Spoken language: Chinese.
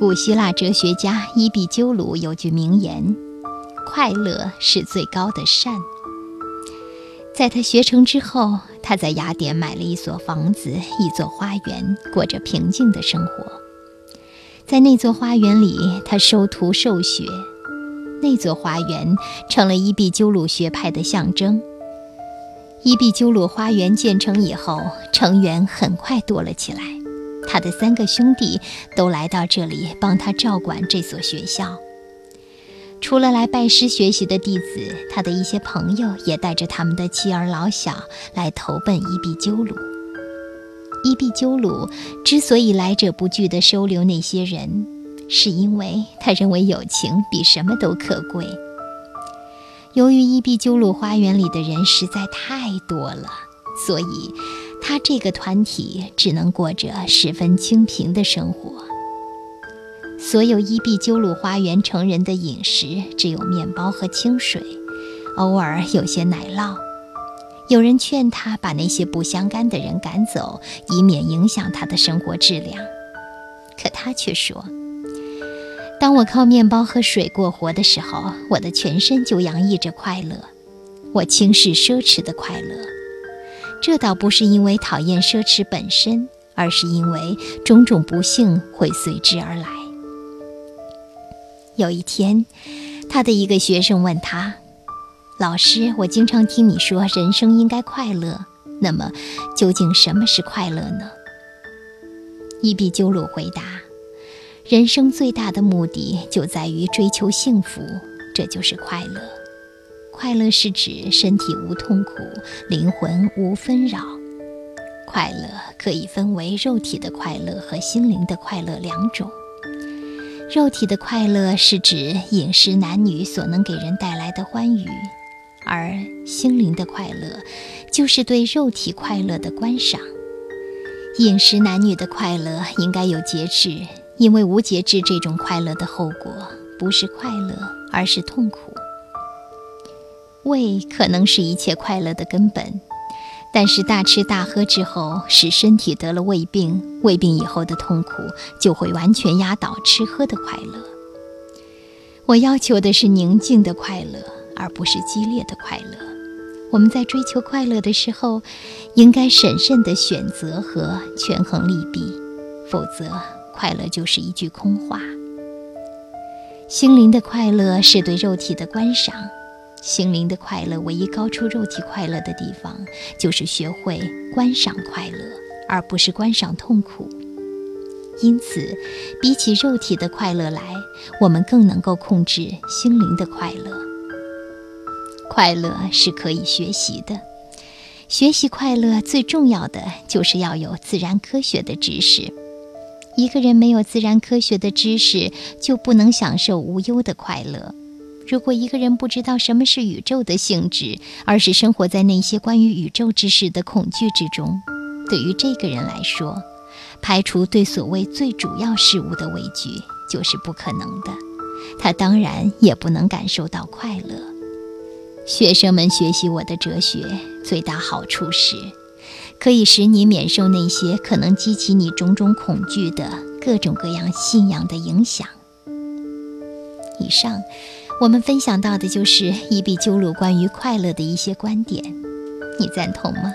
古希腊哲学家伊壁鸠鲁有句名言：“快乐是最高的善。”在他学成之后，他在雅典买了一所房子，一座花园，过着平静的生活。在那座花园里，他收徒受学。那座花园成了伊壁鸠鲁学派的象征。伊壁鸠鲁花园建成以后，成员很快多了起来。他的三个兄弟都来到这里帮他照管这所学校。除了来拜师学习的弟子，他的一些朋友也带着他们的妻儿老小来投奔伊壁鸠鲁。伊壁鸠鲁之所以来者不拒地收留那些人，是因为他认为友情比什么都可贵。由于伊壁鸠鲁花园里的人实在太多了，所以他这个团体只能过着十分清贫的生活。所有伊壁鸠鲁花园成人的饮食只有面包和清水，偶尔有些奶酪。有人劝他把那些不相干的人赶走，以免影响他的生活质量。可他却说：“当我靠面包和水过活的时候，我的全身就洋溢着快乐。我轻视奢侈的快乐，这倒不是因为讨厌奢侈本身，而是因为种种不幸会随之而来。”有一天，他的一个学生问他：“老师，我经常听你说人生应该快乐，那么究竟什么是快乐呢？”伊壁鸠鲁回答：“人生最大的目的就在于追求幸福，这就是快乐。快乐是指身体无痛苦，灵魂无纷扰。快乐可以分为肉体的快乐和心灵的快乐两种。”肉体的快乐是指饮食男女所能给人带来的欢愉，而心灵的快乐就是对肉体快乐的观赏。饮食男女的快乐应该有节制，因为无节制这种快乐的后果不是快乐，而是痛苦。胃可能是一切快乐的根本。但是大吃大喝之后，使身体得了胃病，胃病以后的痛苦就会完全压倒吃喝的快乐。我要求的是宁静的快乐，而不是激烈的快乐。我们在追求快乐的时候，应该审慎地选择和权衡利弊，否则快乐就是一句空话。心灵的快乐是对肉体的观赏。心灵的快乐，唯一高出肉体快乐的地方，就是学会观赏快乐，而不是观赏痛苦。因此，比起肉体的快乐来，我们更能够控制心灵的快乐。快乐是可以学习的，学习快乐最重要的就是要有自然科学的知识。一个人没有自然科学的知识，就不能享受无忧的快乐。如果一个人不知道什么是宇宙的性质，而是生活在那些关于宇宙之事的恐惧之中，对于这个人来说，排除对所谓最主要事物的畏惧就是不可能的。他当然也不能感受到快乐。学生们学习我的哲学，最大好处是，可以使你免受那些可能激起你种种恐惧的各种各样信仰的影响。以上。我们分享到的就是伊壁鸠鲁关于快乐的一些观点，你赞同吗？